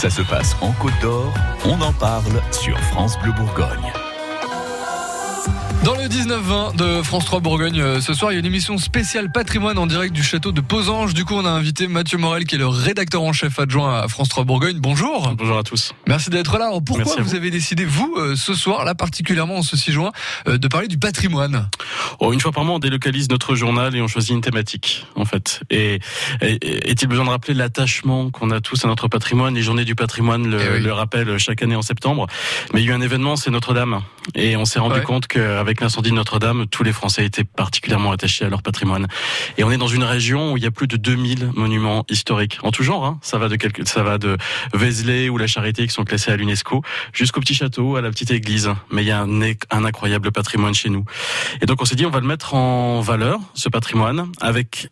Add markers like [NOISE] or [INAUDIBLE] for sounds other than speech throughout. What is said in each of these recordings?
Ça se passe en Côte d'Or, on en parle sur France Bleu Bourgogne. Dans le 19-20 de France 3 Bourgogne, euh, ce soir, il y a une émission spéciale patrimoine en direct du château de Posange. Du coup, on a invité Mathieu Morel, qui est le rédacteur en chef adjoint à France 3 Bourgogne. Bonjour. Bonjour à tous. Merci d'être là. Alors, pourquoi vous vous. avez décidé, vous, euh, ce soir, là particulièrement en ce 6 juin, euh, de parler du patrimoine? Oh, une fois par mois, on délocalise notre journal et on choisit une thématique, en fait. Et, et- est-il besoin de rappeler l'attachement qu'on a tous à notre patrimoine? Les journées du patrimoine le, Eh oui. le rappellent chaque année en septembre. Mais il y a eu un événement, c'est Notre-Dame. Et on s'est rendu Ouais. compte qu'avec l'incendie de Notre-Dame, tous les Français étaient particulièrement attachés à leur patrimoine. Et on est dans une région où il y a plus de 2000 monuments historiques, en tout genre. Hein. Ça va de quelque, ça va de Vézelay ou la Charité qui sont classés à l'UNESCO, jusqu'au petit château, à la petite église. Mais il y a un, un incroyable patrimoine chez nous. Et donc on s'est dit on va le mettre en valeur, ce patrimoine, avec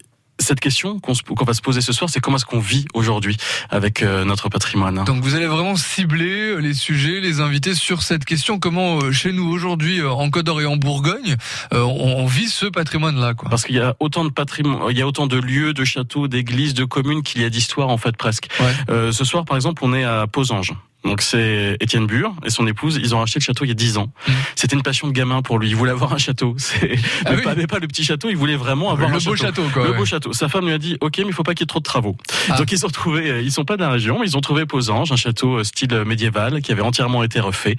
cette question qu'on va se poser ce soir, c'est comment est-ce qu'on vit aujourd'hui avec euh, notre patrimoine? Donc, vous allez vraiment cibler euh, les sujets, les invités sur cette question. Comment, euh, chez nous, aujourd'hui, en Côte d'Or et en Bourgogne, on, vit ce patrimoine-là. Parce qu'il y a autant de patrimoine, il y a autant de lieux, de châteaux, d'églises, de communes qu'il y a d'histoires en fait presque. Ouais. Euh, ce soir, par exemple, on est à Posange. Donc c'est Étienne Bure et son épouse, ils ont racheté le château il y a 10 ans. Mhm. C'était une passion de gamin pour lui, il voulait avoir un château. C'est Ah mais, oui. pas, mais pas le petit château, il voulait vraiment avoir le un beau château. château, quoi. le ouais. beau château. Sa femme lui a dit OK, mais il faut pas qu'il y ait trop de travaux. Ah. Donc ils ont trouvé, euh, ils sont pas de la région, mais ils ont trouvé Posange, un château euh, style médiéval qui avait entièrement été refait.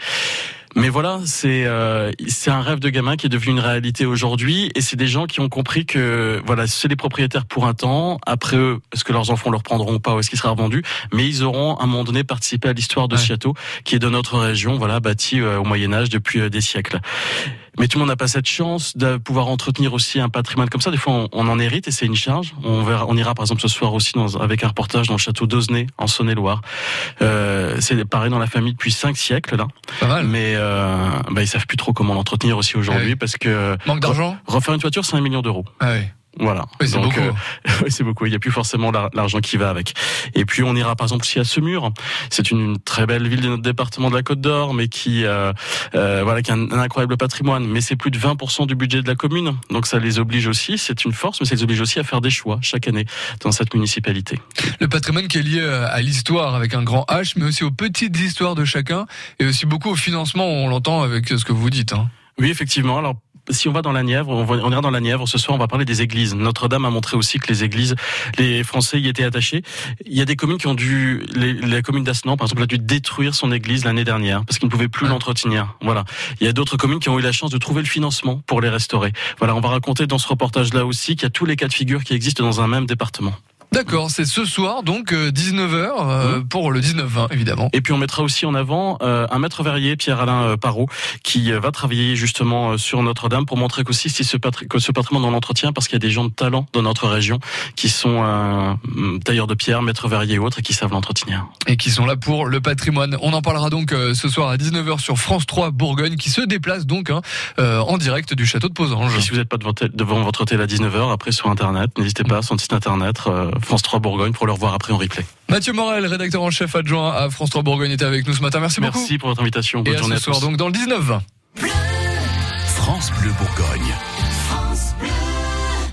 Mais voilà, c'est euh, c'est un rêve de gamin qui est devenu une réalité aujourd'hui, et c'est des gens qui ont compris que voilà, c'est les propriétaires pour un temps. Après eux, est-ce que leurs enfants le reprendront ou pas, ou est-ce qu'il sera revendu Mais ils auront à un moment donné participé à l'histoire de Ouais. ce château qui est de notre région, voilà, bâti euh, au Moyen Âge depuis euh, des siècles. Mais tout le monde n'a pas cette chance de pouvoir entretenir aussi un patrimoine comme ça. Des fois, on, on en hérite et c'est une charge. On, verra, on ira par exemple ce soir aussi dans, avec un reportage dans le château d'Osnay en Saône-et-Loire. Euh, c'est pareil dans la famille depuis cinq siècles là. Pas mal. Mais euh, bah, ils savent plus trop comment l'entretenir aussi aujourd'hui Ah oui. parce que Manque d'argent refaire une toiture c'est un million d'euros. Ah oui. Voilà. Oui, c'est beaucoup. euh, [LAUGHS] oui, c'est beaucoup. Il n'y a plus forcément l'ar- l'argent qui va avec. Et puis on ira par exemple aussi à Semur. C'est une très belle ville de notre département de la Côte d'Or, mais qui euh, euh, voilà qui a un, un incroyable patrimoine. Mais c'est plus de 20% du budget de la commune. Donc ça les oblige aussi. C'est une force, mais ça les oblige aussi à faire des choix chaque année dans cette municipalité. Le patrimoine qui est lié euh, à l'histoire avec un grand H, mais aussi aux petites histoires de chacun, et aussi beaucoup au financement, on l'entend avec ce que vous dites. Hein. Oui, effectivement. Alors, si on va dans la Nièvre, on, va, on ira dans la Nièvre. Ce soir, on va parler des églises. Notre-Dame a montré aussi que les églises, les Français y étaient attachés. Il y a des communes qui ont dû, les, la commune d'Asnan, par exemple, a dû détruire son église l'année dernière parce qu'ils ne pouvaient plus Ah. l'entretenir. Voilà. Il y a d'autres communes qui ont eu la chance de trouver le financement pour les restaurer. Voilà, on va raconter dans ce reportage-là aussi qu'il y a tous les cas de figure qui existent dans un même département. D'accord, c'est ce soir, donc 19h, Mmh. pour le 19-20, évidemment. Et puis on mettra aussi en avant euh, un maître verrier, Pierre-Alain euh, Parot, qui euh, va travailler justement euh, sur Notre-Dame pour montrer qu'aussi si ce, que ce patrimoine on l'entretient parce qu'il y a des gens de talent dans notre région qui sont euh, tailleurs de pierre, maître verrier et autres et qui savent l'entretenir. Et qui sont là pour le patrimoine. On en parlera donc euh, ce soir à 19h sur France 3 Bourgogne, qui se déplace donc hein, euh, en direct du château de Et Posange. si vous n'êtes pas devant, devant votre télé à 19h, après sur Internet, n'hésitez pas le site Internet euh, France 3 Bourgogne pour le revoir après en replay. Mathieu Morel, rédacteur en chef adjoint à France 3 Bourgogne, était avec nous ce matin. Merci, beaucoup. Merci pour votre invitation. Et Bonne à journée ce à soir tous. donc dans le 19-20. France Bleu Bourgogne.